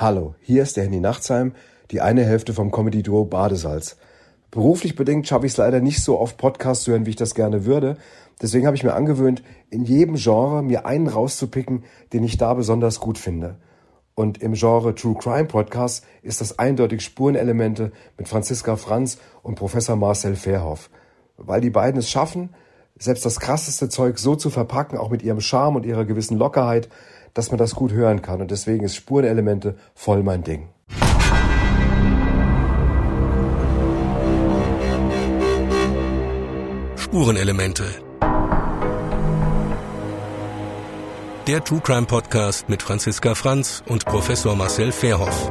Hallo, hier ist der Handy Nachtsheim, die eine Hälfte vom Comedy-Duo Badesalz. Beruflich bedingt schaffe ich es leider nicht so oft Podcasts zu hören, wie ich das gerne würde. Deswegen habe ich mir angewöhnt, in jedem Genre mir einen rauszupicken, den ich da besonders gut finde. Und im Genre True Crime Podcast ist das eindeutig Spurenelemente mit Franziska Franz und Professor Marcel Verhoff. Weil die beiden es schaffen, selbst das krasseste Zeug so zu verpacken, auch mit ihrem Charme und ihrer gewissen Lockerheit, dass man das gut hören kann. Und deswegen ist Spurenelemente voll mein Ding. Spurenelemente. Der True Crime Podcast mit Franziska Franz und Professor Marcel Verhoff.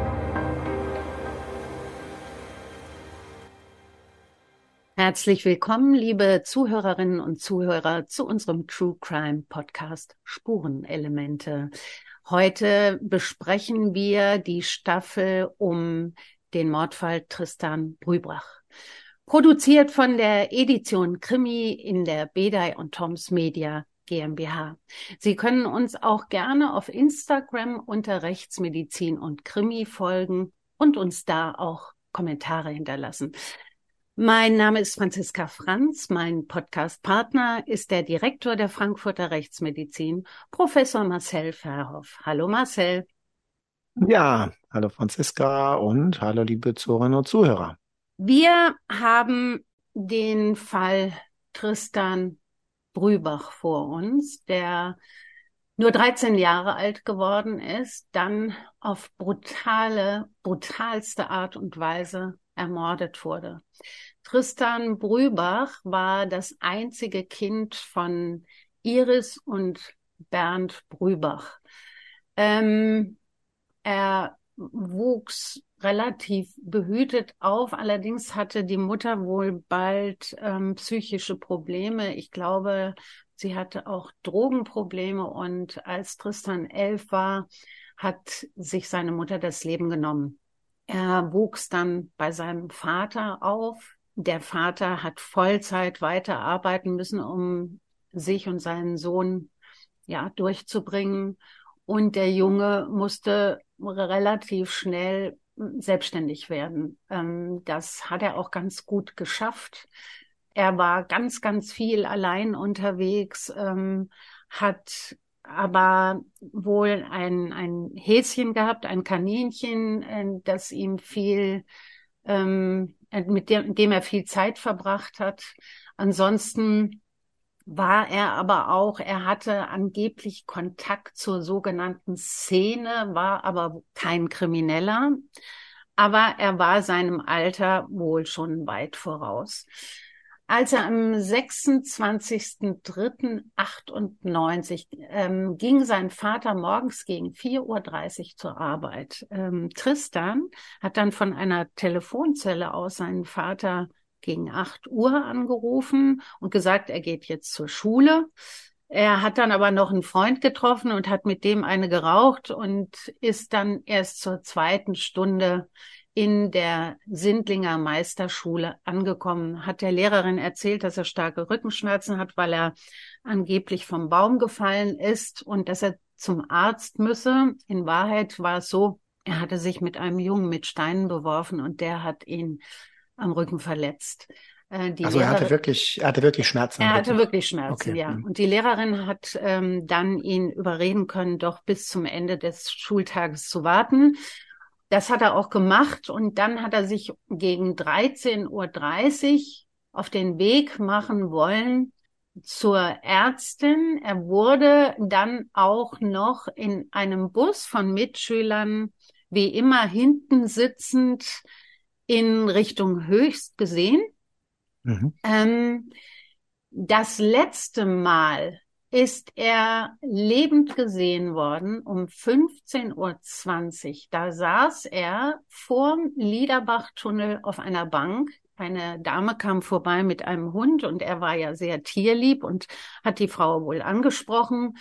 Herzlich willkommen, liebe Zuhörerinnen und Zuhörer, zu unserem True Crime Podcast Spurenelemente. Heute besprechen wir die Staffel um den Mordfall Tristan Brübrach. Produziert von der Edition Krimi in der Bedei und Toms Media GmbH. Sie können uns auch gerne auf Instagram unter Rechtsmedizin und Krimi folgen und uns da auch Kommentare hinterlassen. Mein Name ist Franziska Franz. Mein Podcast-Partner ist der Direktor der Frankfurter Rechtsmedizin, Professor Marcel Verhoff. Hallo Marcel. Ja, hallo Franziska und hallo liebe Zuhörerinnen und Zuhörer. Wir haben den Fall Tristan Brübach vor uns, der nur 13 Jahre alt geworden ist, dann auf brutale, brutalste Art und Weise ermordet wurde. Tristan Brübach war das einzige Kind von Iris und Bernd Brübach. Ähm, er wuchs relativ behütet auf. Allerdings hatte die Mutter wohl bald ähm, psychische Probleme. Ich glaube, sie hatte auch Drogenprobleme und als Tristan elf war, hat sich seine Mutter das Leben genommen. Er wuchs dann bei seinem Vater auf, der Vater hat Vollzeit weiterarbeiten müssen, um sich und seinen Sohn ja durchzubringen. Und der Junge musste relativ schnell selbstständig werden. Ähm, das hat er auch ganz gut geschafft. Er war ganz, ganz viel allein unterwegs, ähm, hat aber wohl ein, ein Häschen gehabt, ein Kaninchen, äh, das ihm viel ähm, äh, mit dem, dem er viel Zeit verbracht hat. Ansonsten war er aber auch, er hatte angeblich Kontakt zur sogenannten Szene, war aber kein Krimineller, aber er war seinem Alter wohl schon weit voraus. Als er am 26.03.98 ähm, ging sein Vater morgens gegen 4.30 Uhr zur Arbeit. Ähm, Tristan hat dann von einer Telefonzelle aus seinen Vater gegen 8 Uhr angerufen und gesagt, er geht jetzt zur Schule. Er hat dann aber noch einen Freund getroffen und hat mit dem eine geraucht und ist dann erst zur zweiten Stunde in der Sindlinger Meisterschule angekommen, hat der Lehrerin erzählt, dass er starke Rückenschmerzen hat, weil er angeblich vom Baum gefallen ist und dass er zum Arzt müsse. In Wahrheit war es so, er hatte sich mit einem Jungen mit Steinen beworfen und der hat ihn am Rücken verletzt. Äh, die also Lehrerin, er hatte wirklich, er hatte wirklich Schmerzen. Er hatte wirklich Schmerzen, okay. ja. Mhm. Und die Lehrerin hat ähm, dann ihn überreden können, doch bis zum Ende des Schultages zu warten. Das hat er auch gemacht und dann hat er sich gegen 13.30 Uhr auf den Weg machen wollen zur Ärztin. Er wurde dann auch noch in einem Bus von Mitschülern wie immer hinten sitzend in Richtung Höchst gesehen. Mhm. Ähm, das letzte Mal ist er lebend gesehen worden um 15.20 Uhr. Da saß er vorm Liederbachtunnel auf einer Bank. Eine Dame kam vorbei mit einem Hund und er war ja sehr tierlieb und hat die Frau wohl angesprochen.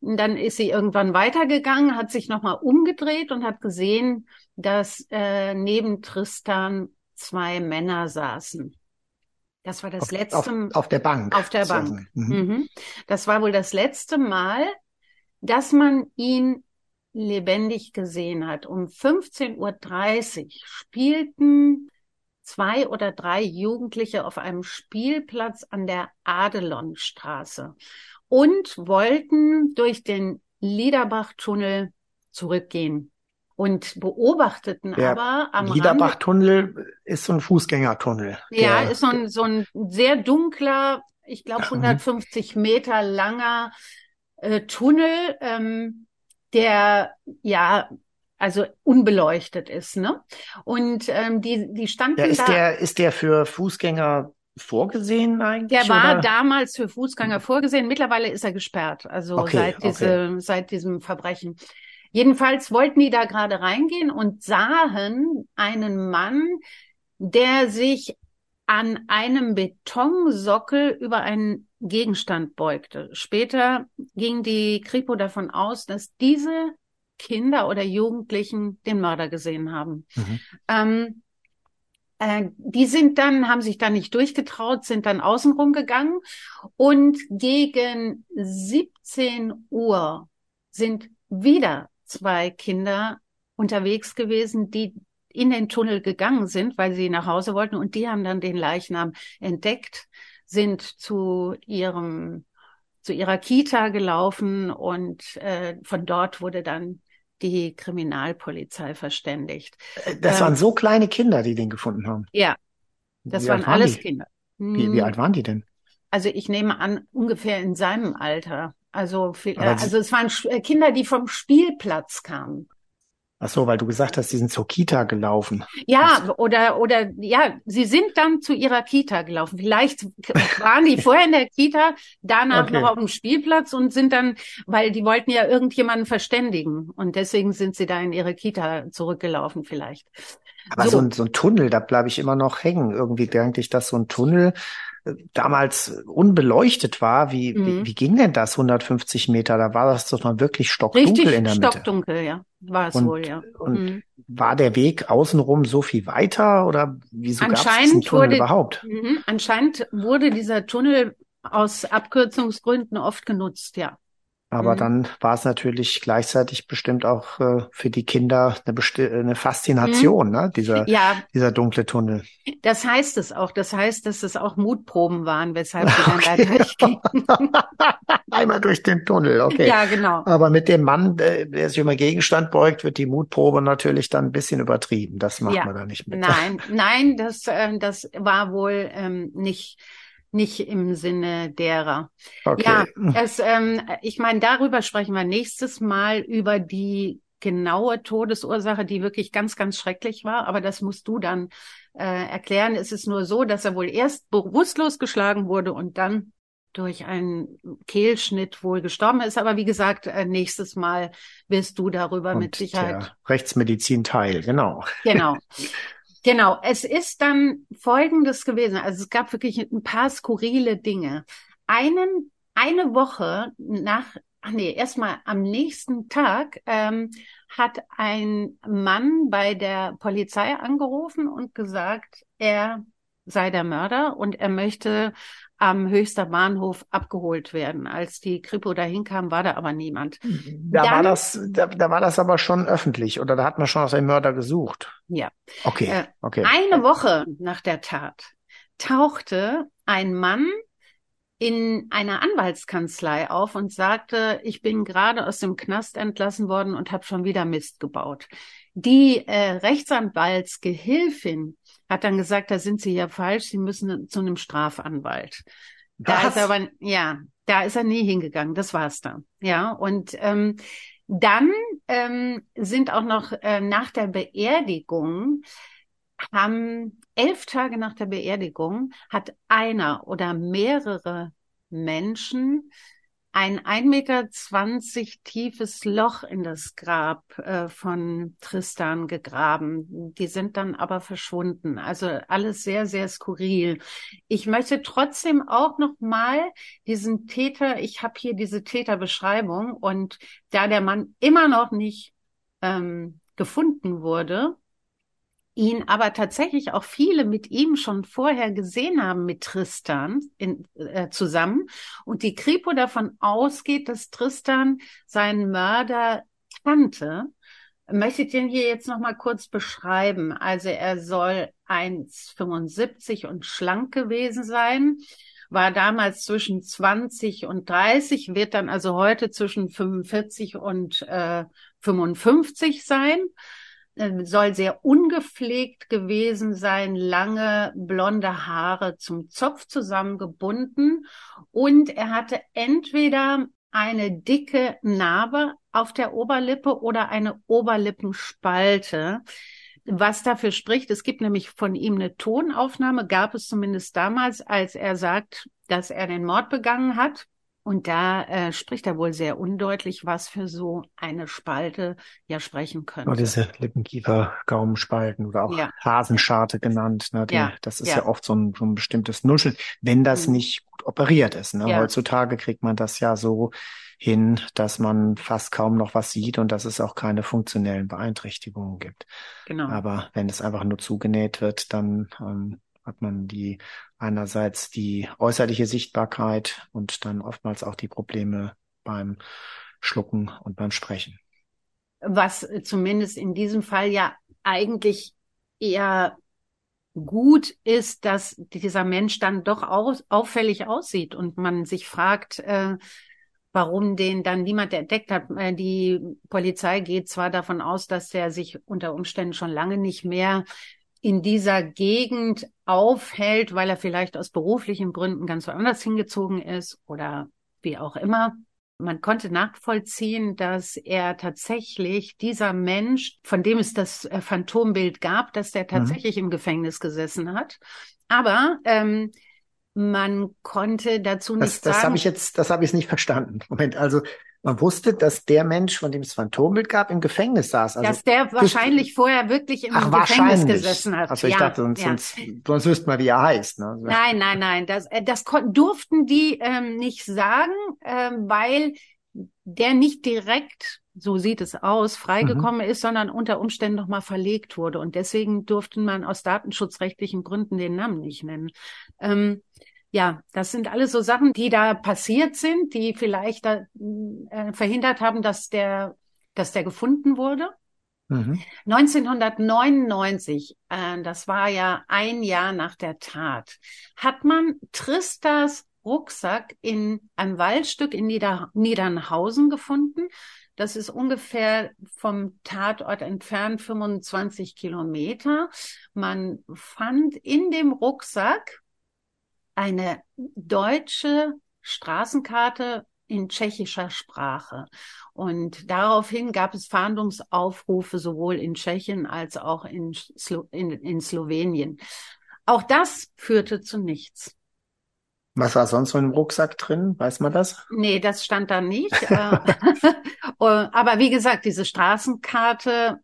Und dann ist sie irgendwann weitergegangen, hat sich nochmal umgedreht und hat gesehen, dass äh, neben Tristan zwei Männer saßen. Das war das auf, letzte auf, auf, der Bank. Auf der Bank. Mhm. Mhm. Das war wohl das letzte Mal, dass man ihn lebendig gesehen hat. Um 15.30 Uhr spielten zwei oder drei Jugendliche auf einem Spielplatz an der Adelonstraße und wollten durch den Liederbach-Tunnel zurückgehen und beobachteten Der aber am Rande, Liederbach-Tunnel ist so ein Fußgängertunnel. ja, Der- ist so ein, so ein sehr dunkler, ich glaube Mhm. 150 Meter langer äh, Tunnel, ähm, der ja also unbeleuchtet ist, ne? Und ähm, die die standen Ja, ist da. der, ist der für Fußgänger vorgesehen eigentlich? Der war oder? damals für Fußgänger vorgesehen. Mittlerweile ist er gesperrt, also Okay, seit okay. diese, seit diesem Verbrechen. Jedenfalls wollten die da gerade reingehen und sahen einen Mann, der sich an einem Betonsockel über einen Gegenstand beugte. Später ging die Kripo davon aus, dass diese Kinder oder Jugendlichen den Mörder gesehen haben. Mhm. Ähm, äh, die sind dann, haben sich dann nicht durchgetraut, sind dann außenrum gegangen und gegen 17 Uhr sind wieder zwei Kinder unterwegs gewesen, die in den Tunnel gegangen sind, weil sie nach Hause wollten und die haben dann den Leichnam entdeckt, sind zu ihrem zu ihrer Kita gelaufen und äh, von dort wurde dann die Kriminalpolizei verständigt. Das Ähm, waren so kleine Kinder, die den gefunden haben. Ja, das Wie waren waren alles die? Kinder. Wie, wie Hm, alt waren die denn? Also ich nehme an, ungefähr in seinem Alter. Also, viel, äh, also es waren Sch- äh, Kinder, die vom Spielplatz kamen. Ach so, weil du gesagt hast, die sind zur Kita gelaufen. Ja, oder, oder, ja, sie sind dann zu ihrer Kita gelaufen. Vielleicht waren die vorher in der Kita, danach Okay. noch auf dem Spielplatz und sind dann, weil die wollten ja irgendjemanden verständigen. Und deswegen sind sie da in ihre Kita zurückgelaufen vielleicht. Aber So. so, ein, so ein Tunnel, da bleibe ich immer noch hängen. Irgendwie denke ich, dass so ein Tunnel damals unbeleuchtet war. Wie, Mhm. wie, wie ging denn das 150 Meter? Da war das doch mal wirklich stockdunkel Richtig in der Mitte. stockdunkel, ja. War es Und- wohl, ja. Und Mhm. war der Weg außenrum so viel weiter oder wieso gab es diesen Tunnel wurde- überhaupt? Mhm. Anscheinend wurde dieser Tunnel aus Abkürzungsgründen oft genutzt, ja. Aber Mhm. dann war es natürlich gleichzeitig bestimmt auch äh, für die Kinder eine, besti eine Faszination, ne? Dieser, Ja, dieser dunkle Tunnel. das heißt es auch. Das heißt, dass es auch Mutproben waren, weshalb sie dann Okay. da durchgingen. Einmal durch den Tunnel, okay. Ja, genau. Aber mit dem Mann, der, der sich über Gegenstand beugt, wird die Mutprobe natürlich dann ein bisschen übertrieben. Das macht Ja. man da nicht mit. Nein, nein, das, äh, das war wohl ähm, nicht, nicht im Sinne derer. Okay. Ja, es, ähm, ich meine, darüber sprechen wir nächstes Mal über die genaue Todesursache, die wirklich ganz, ganz schrecklich war. Aber das musst du dann äh, erklären. Es ist nur so, dass er wohl erst bewusstlos geschlagen wurde und dann durch einen Kehlschnitt wohl gestorben ist. Aber wie gesagt, äh, nächstes Mal wirst du darüber mit Und Sicherheit der Rechtsmedizin-Teil, genau. Genau. Genau. Es ist dann Folgendes gewesen. Also es gab wirklich ein paar skurrile Dinge. Einen, eine Woche nach, ach nee, erstmal am nächsten Tag ähm, hat ein Mann bei der Polizei angerufen und gesagt, er sei der Mörder und er möchte am Höchster Bahnhof abgeholt werden. Als die Kripo dahin kam, war da aber niemand. Da war Dann- das, da, da war das aber schon öffentlich oder da hat man schon nach dem Mörder gesucht. Ja. Okay, Äh, okay. Eine Woche nach der Tat tauchte ein Mann in einer Anwaltskanzlei auf und sagte, ich bin gerade aus dem Knast entlassen worden und habe schon wieder Mist gebaut. Die äh, Rechtsanwaltsgehilfin hat dann gesagt, da sind Sie ja falsch, Sie müssen zu einem Strafanwalt. Da Was? ist er aber, ja, da ist er nie hingegangen, das war's dann. Ja, und ähm, dann ähm, sind auch noch äh, nach der Beerdigung haben elf Tage nach der Beerdigung hat einer oder mehrere Menschen ein 1,20 Meter tiefes Loch in das Grab äh, von Tristan gegraben. Die sind dann aber verschwunden. Also alles sehr, sehr skurril. Ich möchte trotzdem auch noch mal diesen Täter, ich habe hier diese Täterbeschreibung und da der Mann immer noch nicht ähm, gefunden wurde, ihn aber tatsächlich auch viele mit ihm schon vorher gesehen haben mit Tristan in, äh, zusammen. Und die Kripo davon ausgeht, dass Tristan seinen Mörder kannte, möchte ich den hier jetzt noch mal kurz beschreiben. Also er soll 1,75 und schlank gewesen sein, war damals zwischen 20 und 30, wird dann also heute zwischen 45 und äh, 55 sein soll sehr ungepflegt gewesen sein, lange blonde Haare zum Zopf zusammengebunden und er hatte entweder eine dicke Narbe auf der Oberlippe oder eine Oberlippenspalte. Was dafür spricht, es gibt nämlich von ihm eine Tonaufnahme, gab es zumindest damals, als er sagt, dass er den Mord begangen hat. Und da äh, spricht er wohl sehr undeutlich, was für so eine Spalte ja sprechen könnte. Oder diese Lippenkiefer-Gaumenspalten oder auch ja. Hasenscharte genannt. Ne? Die, ja. Das ist ja. ja, oft so ein, so ein bestimmtes Nuscheln, wenn das mhm. nicht gut operiert ist. Ne? Heutzutage kriegt man das ja so hin, dass man fast kaum noch was sieht und dass es auch keine funktionellen Beeinträchtigungen gibt. Genau. Aber wenn es einfach nur zugenäht wird, dann ähm, hat man die einerseits die äußerliche Sichtbarkeit und dann oftmals auch die Probleme beim Schlucken und beim Sprechen. Was zumindest in diesem Fall ja eigentlich eher gut ist, dass dieser Mensch dann doch aus, auffällig aussieht und man sich fragt, äh, warum den dann niemand entdeckt hat. Äh, die Polizei geht zwar davon aus, dass der sich unter Umständen schon lange nicht mehr in dieser Gegend aufhält, weil er vielleicht aus beruflichen Gründen ganz woanders hingezogen ist oder wie auch immer. Man konnte nachvollziehen, dass er tatsächlich dieser Mensch, von dem es das äh, Phantombild gab, dass der mhm. tatsächlich mhm. im Gefängnis gesessen hat. Aber ähm, man konnte dazu nicht das, das sagen. Das habe ich jetzt, das habe ich nicht verstanden. Moment, also man wusste, dass der Mensch, von dem es Phantombild gab, im Gefängnis saß. Also dass der wahrscheinlich vorher wirklich im Ach, Gefängnis gesessen hat. Also ich ja, dachte, sonst, ja. sonst, sonst wüsste man, wie er heißt. Ne? Nein, nein, nein. Das, äh, das durften die ähm, nicht sagen, ähm, weil der nicht direkt, so sieht es aus, freigekommen mhm. ist, sondern unter Umständen nochmal verlegt wurde. Und deswegen durfte man aus datenschutzrechtlichen Gründen den Namen nicht nennen. Ähm, ja, das sind alles so Sachen, die da passiert sind, die vielleicht da, äh, verhindert haben, dass der, dass der gefunden wurde. Mhm. 1999, äh, das war ja ein Jahr nach der Tat, hat man Tristas Rucksack in einem Waldstück in Nieder Niedernhausen gefunden. Das ist ungefähr vom Tatort entfernt 25 Kilometer. Man fand in dem Rucksack eine deutsche Straßenkarte in tschechischer Sprache. Und daraufhin gab es Fahndungsaufrufe sowohl in Tschechien als auch in, Slo in, in Slowenien. Auch das führte zu nichts. Was war sonst so im Rucksack drin? Weiß man das? Nee, das stand da nicht. Äh, oh, aber wie gesagt, diese Straßenkarte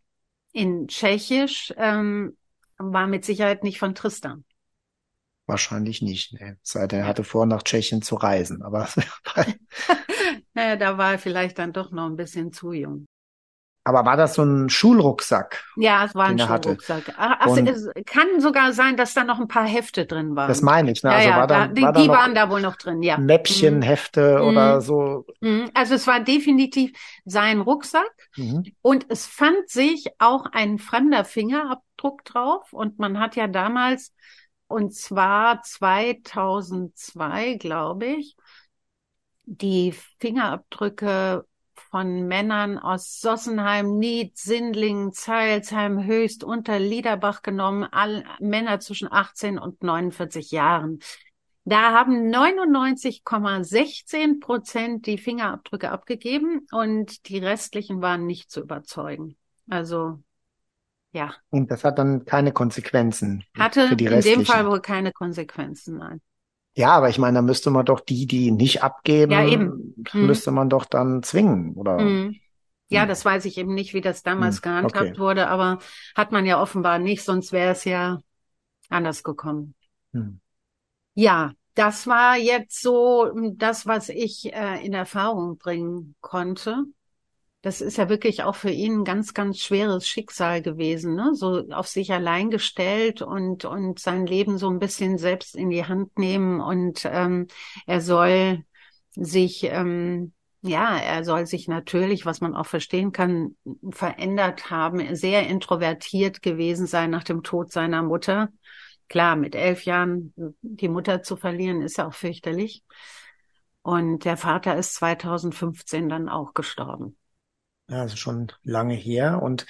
in Tschechisch ähm, war mit Sicherheit nicht von Tristan. Wahrscheinlich nicht. Nee. Sei denn, er hatte vor, nach Tschechien zu reisen. Aber naja, da war er vielleicht dann doch noch ein bisschen zu jung. Aber war das so ein Schulrucksack? Ja, es war ein Schulrucksack. Ach, es kann sogar sein, dass da noch ein paar Hefte drin waren. Das meine ich. Ne? Also ja, war da, die, war da die waren da wohl noch drin, ja. Mäppchenhefte mhm. oder so. Mhm. Also es war definitiv sein Rucksack. Mhm. Und es fand sich auch ein fremder Fingerabdruck drauf. Und man hat ja damals und zwar 2002, glaube ich, die Fingerabdrücke von Männern aus Sossenheim, Nied, Sindlingen, Zeilsheim, Höchst, Unter Liederbach genommen, alle Männer zwischen 18 und 49 Jahren. Da haben 99,16 Prozent die Fingerabdrücke abgegeben und die restlichen waren nicht zu überzeugen. Also ja. Und das hat dann keine Konsequenzen. Hatte für die in dem Fall wohl keine Konsequenzen, nein. Ja, aber ich meine, da müsste man doch die, die nicht abgeben, ja, eben. Hm. müsste man doch dann zwingen, oder? Hm. Ja, hm. das weiß ich eben nicht, wie das damals hm. gehandhabt okay. wurde, aber hat man ja offenbar nicht, sonst wäre es ja anders gekommen. Hm. Ja, das war jetzt so das, was ich äh, in Erfahrung bringen konnte das ist ja wirklich auch für ihn ein ganz, ganz schweres Schicksal gewesen, ne? so auf sich allein gestellt und, und sein Leben so ein bisschen selbst in die Hand nehmen und ähm, er soll sich ähm, ja, er soll sich natürlich, was man auch verstehen kann, verändert haben, sehr introvertiert gewesen sein nach dem Tod seiner Mutter. Klar, mit elf Jahren die Mutter zu verlieren, ist ja auch fürchterlich. Und der Vater ist 2015 dann auch gestorben. Ja, also schon lange her. Und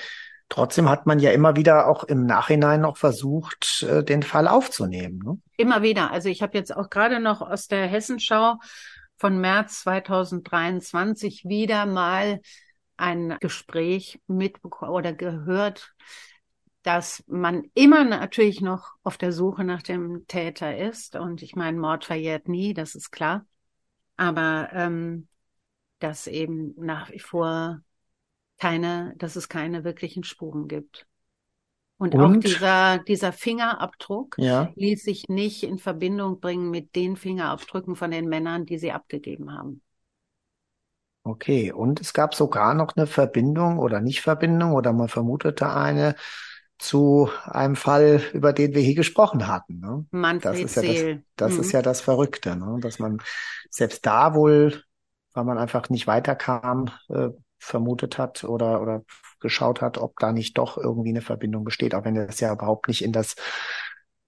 trotzdem hat man ja immer wieder auch im Nachhinein noch versucht, äh, den Fall aufzunehmen. Ne? Immer wieder. Also ich habe jetzt auch gerade noch aus der Hessenschau von März 2023 wieder mal ein Gespräch mitbekommen oder gehört, dass man immer natürlich noch auf der Suche nach dem Täter ist. Und ich meine, Mord verjährt nie, das ist klar. Aber ähm, dass eben nach wie vor keine, dass es keine wirklichen Spuren gibt. Und, und, auch dieser, dieser Fingerabdruck ja. ließ sich nicht in Verbindung bringen mit den Fingerabdrücken von den Männern, die sie abgegeben haben. Okay, und es gab sogar noch eine Verbindung oder Nicht-Verbindung oder man vermutete eine zu einem Fall, über den wir hier gesprochen hatten. Ne? Manfred das ist ja das, das mhm. ist ja das Verrückte, ne? dass man selbst da wohl, weil man einfach nicht weiterkam, äh, vermutet hat oder, oder geschaut hat, ob da nicht doch irgendwie eine Verbindung besteht, auch wenn das ja überhaupt nicht in das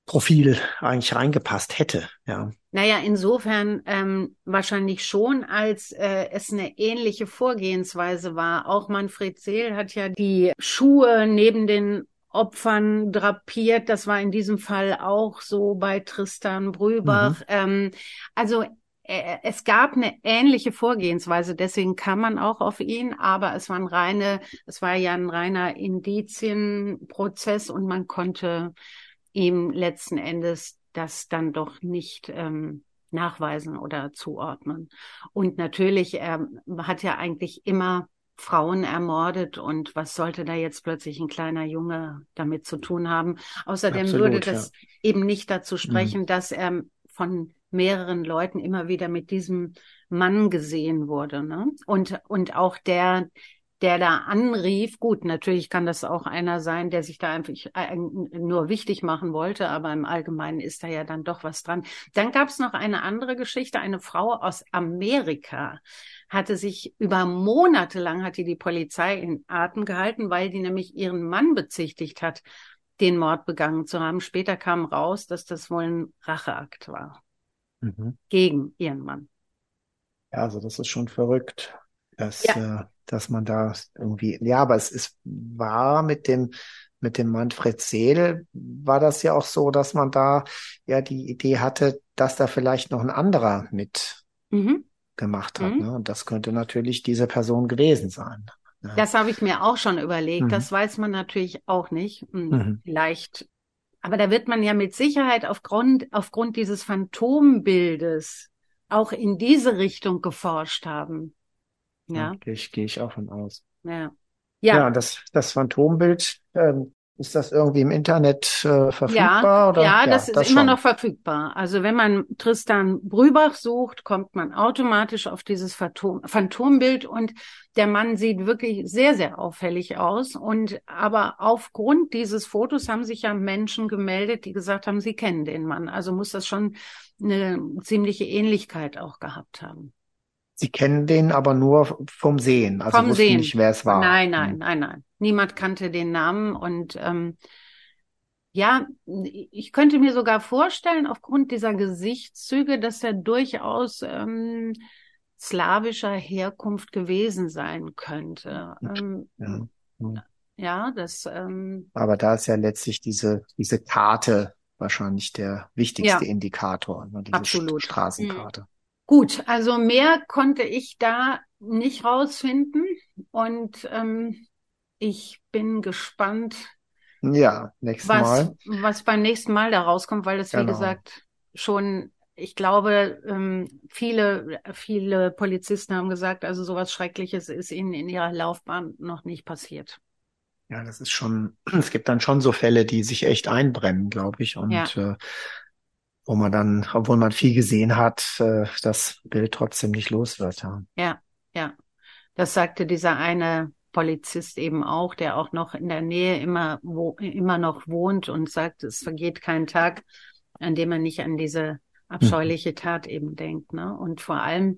Profil eigentlich reingepasst hätte, ja. Naja, insofern ähm, wahrscheinlich schon, als äh, es eine ähnliche Vorgehensweise war. Auch Manfred Seel hat ja die Schuhe neben den Opfern drapiert. Das war in diesem Fall auch so bei Tristan Brübach. Mhm. Ähm, also es gab eine ähnliche Vorgehensweise, deswegen kann man auch auf ihn, aber es war ein reine, es war ja ein reiner Indizienprozess und man konnte ihm letzten Endes das dann doch nicht ähm, nachweisen oder zuordnen. Und natürlich, er hat ja eigentlich immer Frauen ermordet und was sollte da jetzt plötzlich ein kleiner Junge damit zu tun haben? Außerdem Absolut, würde das ja. eben nicht dazu sprechen, mhm. dass er von mehreren Leuten immer wieder mit diesem Mann gesehen wurde. Ne? Und, und auch der, der da anrief, gut, natürlich kann das auch einer sein, der sich da einfach nur wichtig machen wollte, aber im Allgemeinen ist da ja dann doch was dran. Dann gab es noch eine andere Geschichte, eine Frau aus Amerika hatte sich über Monate lang hat die die Polizei in Atem gehalten, weil die nämlich ihren Mann bezichtigt hat, den Mord begangen zu haben. Später kam raus, dass das wohl ein Racheakt war mhm. gegen ihren Mann. Ja, also das ist schon verrückt, dass, ja. äh, dass man da irgendwie, ja, aber es ist war mit dem, mit dem Manfred Seel war das ja auch so, dass man da ja die Idee hatte, dass da vielleicht noch ein anderer mit mhm. gemacht hat. Mhm. Ne? Und das könnte natürlich diese Person gewesen sein. Ja. Das habe ich mir auch schon überlegt. Mhm. Das weiß man natürlich auch nicht. Hm, mhm. Vielleicht aber da wird man ja mit Sicherheit aufgrund, aufgrund dieses Phantombildes auch in diese Richtung geforscht haben. Ja. Gehe ich, gehe ich auch von aus. Ja. Ja, ja das, das Phantombild, ähm, ist das irgendwie im Internet äh, verfügbar? Ja, oder? ja, das ja, ist das immer schon. noch verfügbar. Also wenn man Tristan Brübach sucht, kommt man automatisch auf dieses Phantom, Phantombild und der Mann sieht wirklich sehr, sehr auffällig aus. Und aber aufgrund dieses Fotos haben sich ja Menschen gemeldet, die gesagt haben, sie kennen den Mann. Also muss das schon eine ziemliche Ähnlichkeit auch gehabt haben. Sie kennen den aber nur vom Sehen, also vom wussten Sehen. nicht, wer es war. Nein, nein, hm. nein, nein. Niemand kannte den Namen und ähm, ja, ich könnte mir sogar vorstellen, aufgrund dieser Gesichtszüge, dass er durchaus ähm, slawischer Herkunft gewesen sein könnte. Ähm, ja. Hm. ja, das. Ähm, Aber da ist ja letztlich diese diese Karte wahrscheinlich der wichtigste ja, Indikator, ne, diese absolut. Straßenkarte. Gut, also mehr konnte ich da nicht rausfinden und ähm, ich bin gespannt. Ja, nächstes was, Mal. Was beim nächsten Mal da rauskommt, weil es, genau. wie gesagt, schon, ich glaube, ähm, viele, viele Polizisten haben gesagt, also sowas Schreckliches ist ihnen in ihrer Laufbahn noch nicht passiert. Ja, das ist schon, es gibt dann schon so Fälle, die sich echt einbrennen, glaube ich. Und ja. äh, wo man dann, obwohl man viel gesehen hat, äh, das Bild trotzdem nicht los wird. Ja. ja, ja. Das sagte dieser eine Polizist eben auch, der auch noch in der Nähe immer, wo, immer noch wohnt und sagt, es vergeht kein Tag, an dem man nicht an diese abscheuliche Tat eben denkt. Ne? Und vor allem,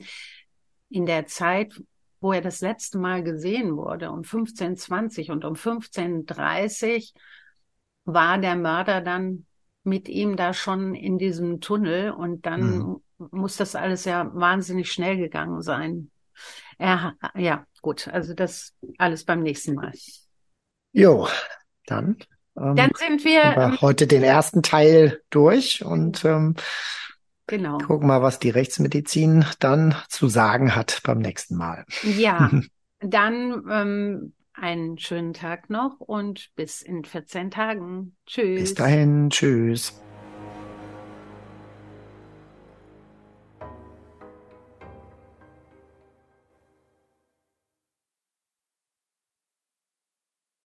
in der Zeit, wo er das letzte Mal gesehen wurde, um 15.20 und um 15.30 war der Mörder dann mit ihm da schon in diesem Tunnel und dann mhm. muss das alles ja wahnsinnig schnell gegangen sein. Er, ja, gut, also das alles beim nächsten Mal. Jo, dann. Ähm, dann sind wir, wir heute den ersten Teil durch und ähm, genau. gucken mal, was die Rechtsmedizin dann zu sagen hat beim nächsten Mal. Ja, dann ähm, einen schönen Tag noch und bis in 14 Tagen. Tschüss. Bis dahin, tschüss.